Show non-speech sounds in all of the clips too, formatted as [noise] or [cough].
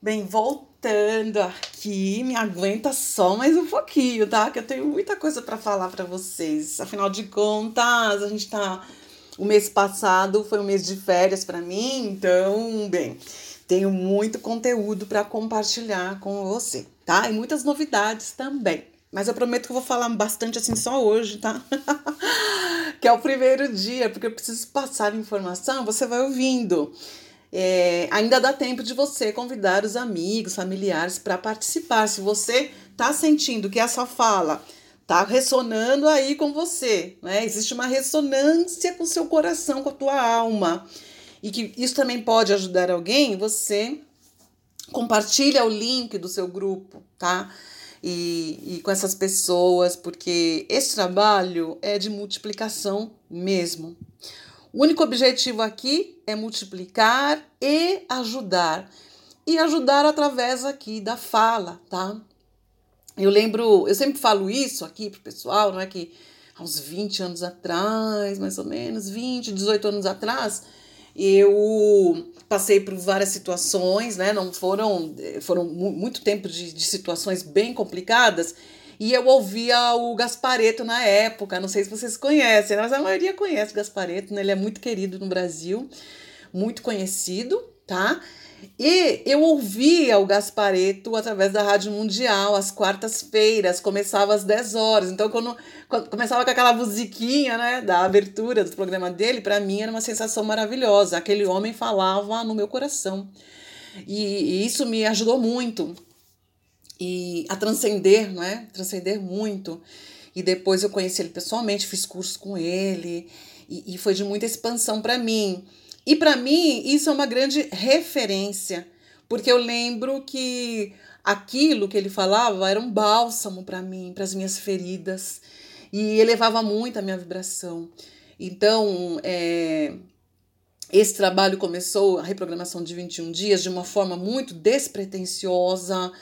Bem, voltando aqui, me aguenta só mais um pouquinho, tá? Que eu tenho muita coisa para falar para vocês. Afinal de contas, a gente tá. O mês passado foi um mês de férias para mim, então, bem, tenho muito conteúdo para compartilhar com você, tá? E muitas novidades também. Mas eu prometo que eu vou falar bastante assim só hoje, tá? [laughs] que é o primeiro dia, porque eu preciso passar informação, você vai ouvindo. É, ainda dá tempo de você convidar os amigos, familiares para participar. Se você está sentindo que essa fala está ressonando aí com você, né? Existe uma ressonância com o seu coração, com a tua alma. E que isso também pode ajudar alguém, você compartilha o link do seu grupo, tá? E, e com essas pessoas, porque esse trabalho é de multiplicação mesmo. O único objetivo aqui é multiplicar e ajudar. E ajudar através aqui da fala, tá? Eu lembro, eu sempre falo isso aqui pro pessoal, não é que há uns 20 anos atrás, mais ou menos, 20, 18 anos atrás, eu passei por várias situações, né? Não foram, foram muito tempo de, de situações bem complicadas e eu ouvia o Gaspareto na época, não sei se vocês conhecem, mas a maioria conhece o Gaspareto, né? ele é muito querido no Brasil, muito conhecido, tá? E eu ouvia o Gaspareto através da Rádio Mundial, às quartas-feiras, começava às 10 horas. Então, quando, quando, começava com aquela musiquinha, né, da abertura do programa dele, para mim era uma sensação maravilhosa. Aquele homem falava no meu coração. E, e isso me ajudou muito e a transcender, não é? Transcender muito. E depois eu conheci ele pessoalmente, fiz curso com ele e, e foi de muita expansão para mim. E para mim isso é uma grande referência, porque eu lembro que aquilo que ele falava era um bálsamo para mim, para as minhas feridas e elevava muito a minha vibração. Então, é, esse trabalho começou, a reprogramação de 21 dias, de uma forma muito despretensiosa,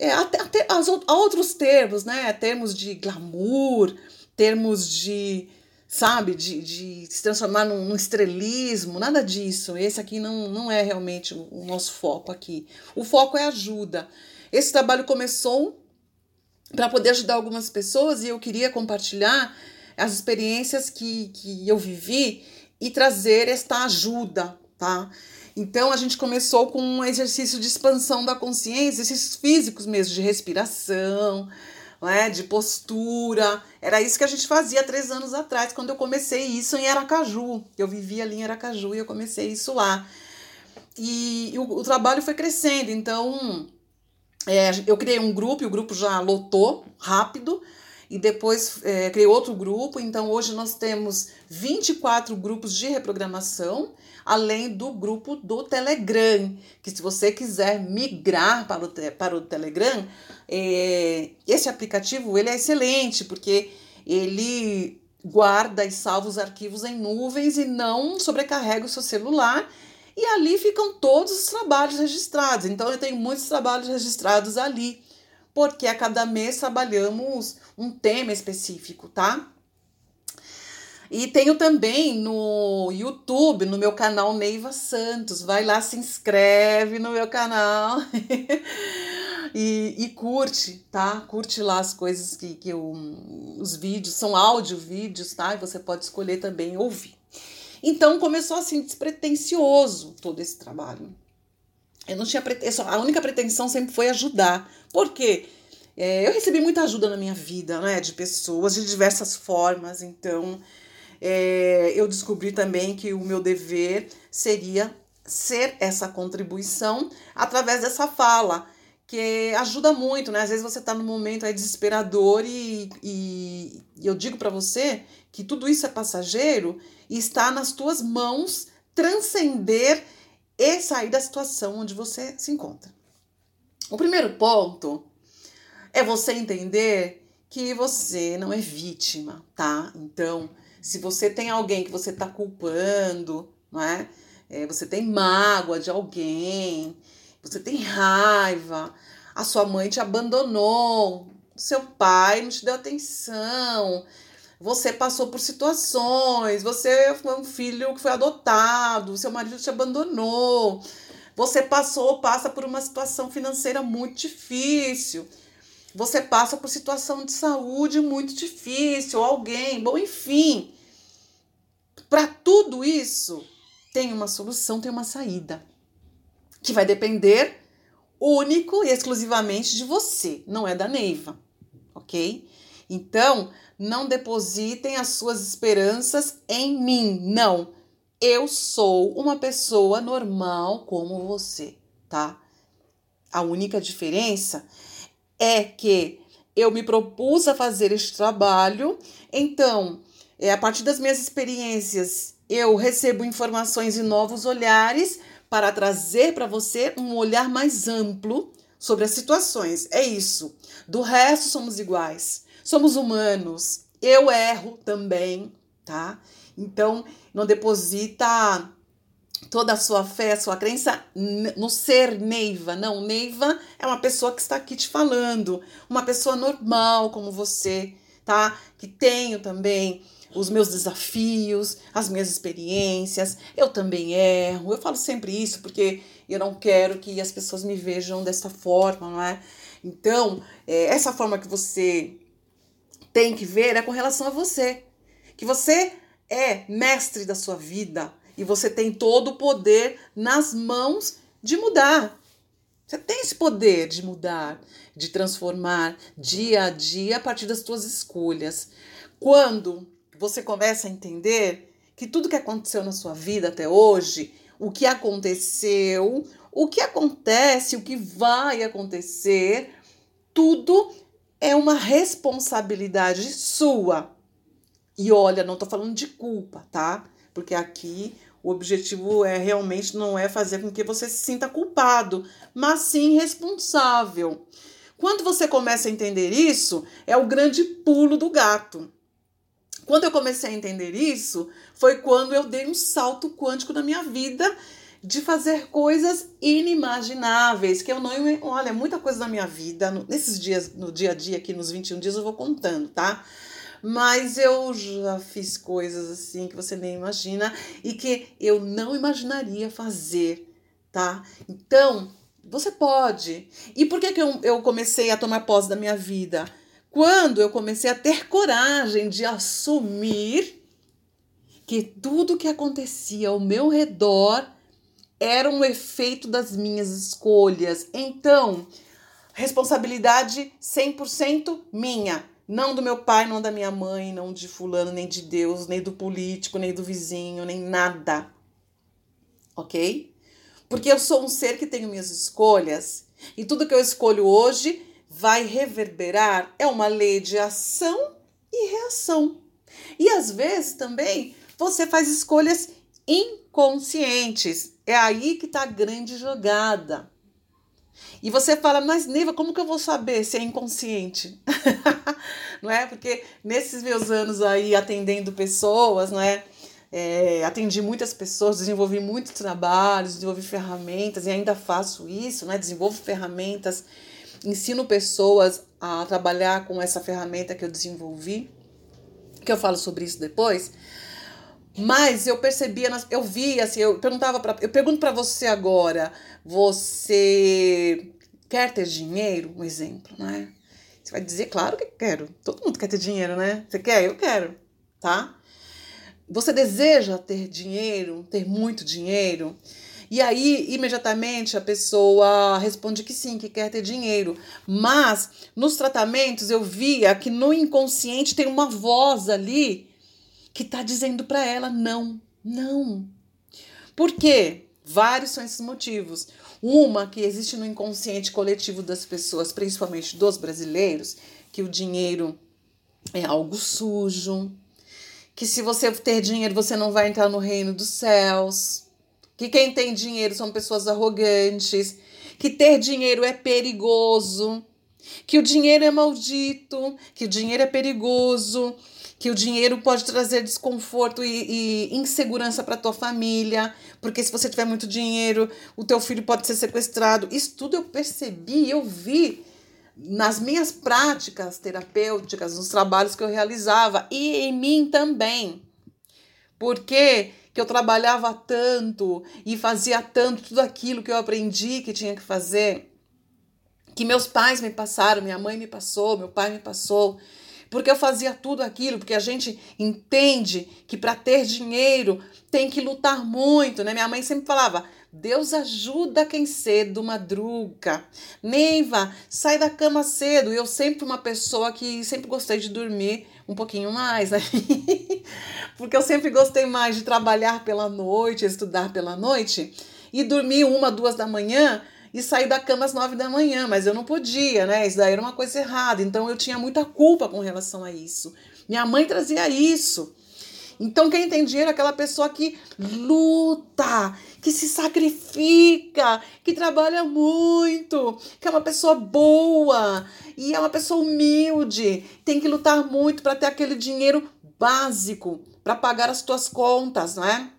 é, até, até as, outros termos, né? Termos de glamour, termos de, sabe, de, de se transformar num, num, estrelismo, nada disso. Esse aqui não, não é realmente o, nosso foco aqui. O foco é ajuda. Esse trabalho começou para poder ajudar algumas pessoas e eu queria compartilhar as experiências que, que eu vivi e trazer esta ajuda, tá? Então a gente começou com um exercício de expansão da consciência, exercícios físicos mesmo, de respiração, né, de postura. Era isso que a gente fazia três anos atrás, quando eu comecei isso em Aracaju. Eu vivia ali em Aracaju e eu comecei isso lá. E, e o, o, trabalho foi crescendo, então é, eu criei um grupo e o grupo já lotou rápido. E depois é, criei outro grupo, então hoje nós temos 24 grupos de reprogramação além do grupo do Telegram, que se você quiser migrar para o, para o Telegram, é, esse aplicativo ele é excelente, porque ele guarda e salva os arquivos em nuvens e não sobrecarrega o seu celular. E ali ficam todos os trabalhos registrados. Então eu tenho muitos trabalhos registrados ali, porque a cada mês trabalhamos um tema específico, tá? E tenho também no YouTube, no meu canal Neiva Santos. Vai lá, se inscreve no meu canal [laughs] e, e curte, tá? Curte lá as coisas que, que eu. Os vídeos, são áudio vídeos, tá? E você pode escolher também ouvir. Então começou assim, despretensioso todo esse trabalho. Eu não tinha pretensão, a única pretensão sempre foi ajudar. Por quê? É, eu recebi muita ajuda na minha vida, né? De pessoas de diversas formas, então é, eu descobri também que o meu dever seria ser essa contribuição através dessa fala, que ajuda muito, né? Às vezes você está num momento aí desesperador e, e, e eu digo para você que tudo isso é passageiro e está nas tuas mãos transcender e sair da situação onde você se encontra. O primeiro ponto é você entender que você não é vítima, tá? Então, se você tem alguém que você está culpando, não é? é? Você tem mágoa de alguém, você tem raiva, a sua mãe te abandonou, seu pai não te deu atenção, você passou por situações, você foi um filho que foi adotado, seu marido te abandonou, Você passou ou passa por uma situação financeira muito difícil. Você passa por situação de saúde muito difícil, alguém, bom, enfim. Para tudo isso, tem uma solução, tem uma saída. Que vai depender único e exclusivamente de você, não é da Neiva, ok? Então, não depositem as suas esperanças em mim, não. Eu sou uma pessoa normal como você, tá? A única diferença é que eu me propus a fazer este trabalho, então, é, a partir das minhas experiências, eu recebo informações e novos olhares para trazer para você um olhar mais amplo sobre as situações. É isso. Do resto, somos iguais. Somos humanos. Eu erro também, tá? Então, não deposita toda a sua fé, a sua crença no ser Neiva. Não, Neiva é uma pessoa que está aqui te falando, uma pessoa normal como você, tá? Que tenho também os meus desafios, as minhas experiências. Eu também erro. Eu falo sempre isso porque eu não quero que as pessoas me vejam dessa forma, não é? Então, é, essa forma que você tem que ver é com relação a você. Que você é mestre da sua vida e você tem todo o poder nas mãos de mudar. Você tem esse poder de mudar, de transformar dia a dia a partir das suas escolhas. Quando você começa a entender que tudo que aconteceu na sua vida até hoje, o que aconteceu, o que acontece, o que vai acontecer, tudo é uma responsabilidade sua. E olha, não tô falando de culpa, tá? Porque aqui o objetivo é realmente não é fazer com que você se sinta culpado, mas sim responsável. Quando você começa a entender isso, é o grande pulo do gato. Quando eu comecei a entender isso, foi quando eu dei um salto quântico na minha vida de fazer coisas inimagináveis, que eu não, olha, muita coisa na minha vida, nesses dias, no dia a dia aqui nos 21 dias eu vou contando, tá? Mas eu já fiz coisas assim que você nem imagina e que eu não imaginaria fazer, tá? Então, você pode. E por que, que eu, eu comecei a tomar posse da minha vida? quando eu comecei a ter coragem de assumir que tudo que acontecia ao meu redor era um efeito das minhas escolhas. Então, responsabilidade 100% minha. Não do meu pai, não da minha mãe, não de fulano, nem de Deus, nem do político, nem do vizinho, nem nada. Ok? Porque eu sou um ser que tenho minhas escolhas e tudo que eu escolho hoje vai reverberar é uma lei de ação e reação. E às vezes também você faz escolhas inconscientes. É aí que está a grande jogada. E você fala, mas Neiva, como que eu vou saber se é inconsciente? [laughs] não é? Porque nesses meus anos aí atendendo pessoas, não é? é? atendi muitas pessoas, desenvolvi muitos trabalhos, desenvolvi ferramentas e ainda faço isso, né? Desenvolvo ferramentas ensino pessoas a trabalhar com essa ferramenta que eu desenvolvi, que eu falo sobre isso depois. Mas eu percebia, eu via, assim, eu perguntava para, eu pergunto para você agora, você quer ter dinheiro, um exemplo, né? Você vai dizer, claro que quero. Todo mundo quer ter dinheiro, né? Você quer? Eu quero, tá? Você deseja ter dinheiro, ter muito dinheiro? E aí, imediatamente, a pessoa responde que sim, que quer ter dinheiro. Mas nos tratamentos eu via que no inconsciente tem uma voz ali que está dizendo para ela não, não. Por quê? Vários são esses motivos. Uma que existe no inconsciente coletivo das pessoas, principalmente dos brasileiros, que o dinheiro é algo sujo, que se você ter dinheiro você não vai entrar no reino dos céus que quem tem dinheiro são pessoas arrogantes, que ter dinheiro é perigoso, que o dinheiro é maldito, que o dinheiro é perigoso, que o dinheiro pode trazer desconforto e, e insegurança para tua família, porque se você tiver muito dinheiro, o teu filho pode ser sequestrado. Isso tudo eu percebi, eu vi nas minhas práticas terapêuticas, nos trabalhos que eu realizava e em mim também. Porque que eu trabalhava tanto e fazia tanto tudo aquilo que eu aprendi que tinha que fazer, que meus pais me passaram, minha mãe me passou, meu pai me passou, porque eu fazia tudo aquilo, porque a gente entende que para ter dinheiro tem que lutar muito, né? Minha mãe sempre falava: Deus ajuda quem cedo madruga. Neiva, sai da cama cedo. Eu sempre uma pessoa que sempre gostei de dormir um pouquinho mais, né? [laughs] Porque eu sempre gostei mais de trabalhar pela noite, estudar pela noite e dormir uma, duas da manhã e sair da cama às nove da manhã, mas eu não podia, né? Isso daí era uma coisa errada. Então eu tinha muita culpa com relação a isso. Minha mãe trazia isso. Então, quem tem dinheiro é aquela pessoa que luta, que se sacrifica, que trabalha muito, que é uma pessoa boa e é uma pessoa humilde. Tem que lutar muito para ter aquele dinheiro básico para pagar as tuas contas, né?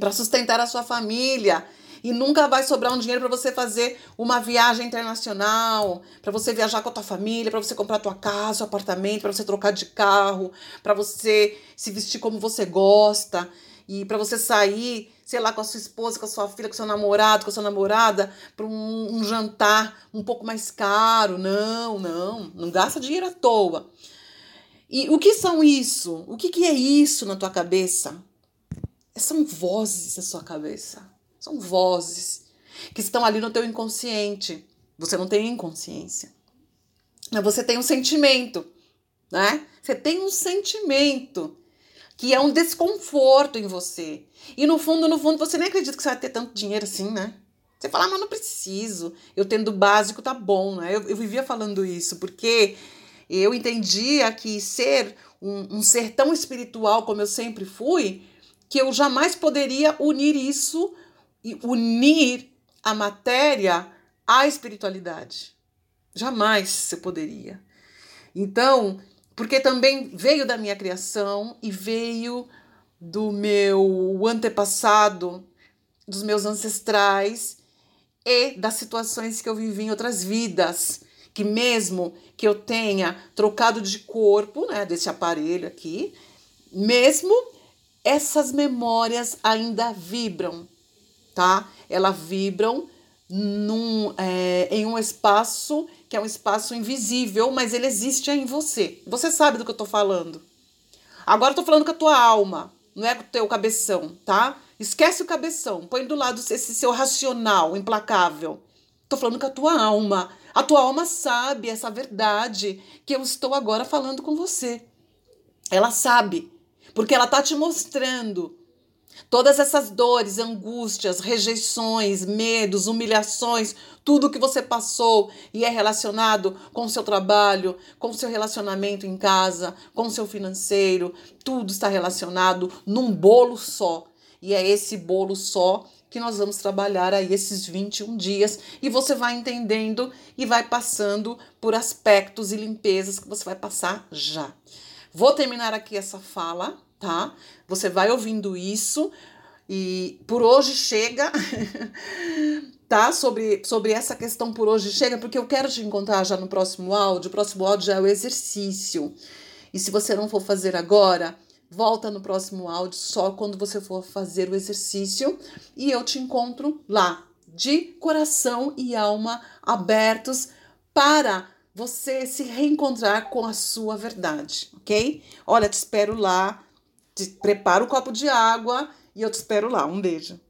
Para sustentar a sua família e nunca vai sobrar um dinheiro para você fazer uma viagem internacional, para você viajar com a tua família, para você comprar tua casa, o apartamento, para você trocar de carro, para você se vestir como você gosta e para você sair, sei lá, com a sua esposa, com a sua filha, com o seu namorado, com a sua namorada, para um, um jantar um pouco mais caro. Não, não, não gasta dinheiro à toa. E o que são isso? O que, que é isso na tua cabeça? São vozes na sua cabeça. São vozes que estão ali no teu inconsciente. Você não tem inconsciência. Mas você tem um sentimento, né? Você tem um sentimento que é um desconforto em você. E no fundo, no fundo, você nem acredita que você vai ter tanto dinheiro assim, né? Você fala, ah, mas não preciso. Eu tendo básico tá bom, né? Eu, eu vivia falando isso, porque eu entendia que ser um, um ser tão espiritual como eu sempre fui, que eu jamais poderia unir isso e unir a matéria à espiritualidade. Jamais você poderia. Então, porque também veio da minha criação e veio do meu antepassado, dos meus ancestrais e das situações que eu vivi em outras vidas, que mesmo que eu tenha trocado de corpo, né, desse aparelho aqui, mesmo essas memórias ainda vibram tá? Elas vibram num, é, em um espaço que é um espaço invisível, mas ele existe em você. Você sabe do que eu tô falando. Agora eu tô falando com a tua alma, não é com o teu cabeção, tá? Esquece o cabeção, põe do lado esse seu racional implacável. Tô falando com a tua alma. A tua alma sabe essa verdade que eu estou agora falando com você. Ela sabe, porque ela tá te mostrando Todas essas dores, angústias, rejeições, medos, humilhações, tudo que você passou e é relacionado com o seu trabalho, com o seu relacionamento em casa, com o seu financeiro, tudo está relacionado num bolo só. E é esse bolo só que nós vamos trabalhar aí esses 21 dias e você vai entendendo e vai passando por aspectos e limpezas que você vai passar já. Vou terminar aqui essa fala tá? Você vai ouvindo isso e por hoje chega, [laughs] tá? Sobre, sobre essa questão por hoje chega, porque eu quero te encontrar já no próximo áudio. O próximo áudio já é o exercício. E se você não for fazer agora, volta no próximo áudio só quando você for fazer o exercício e eu te encontro lá, de coração e alma abertos para você se reencontrar com a sua verdade, ok? Olha, te espero lá prepara o copo de água e eu te espero lá. Um beijo.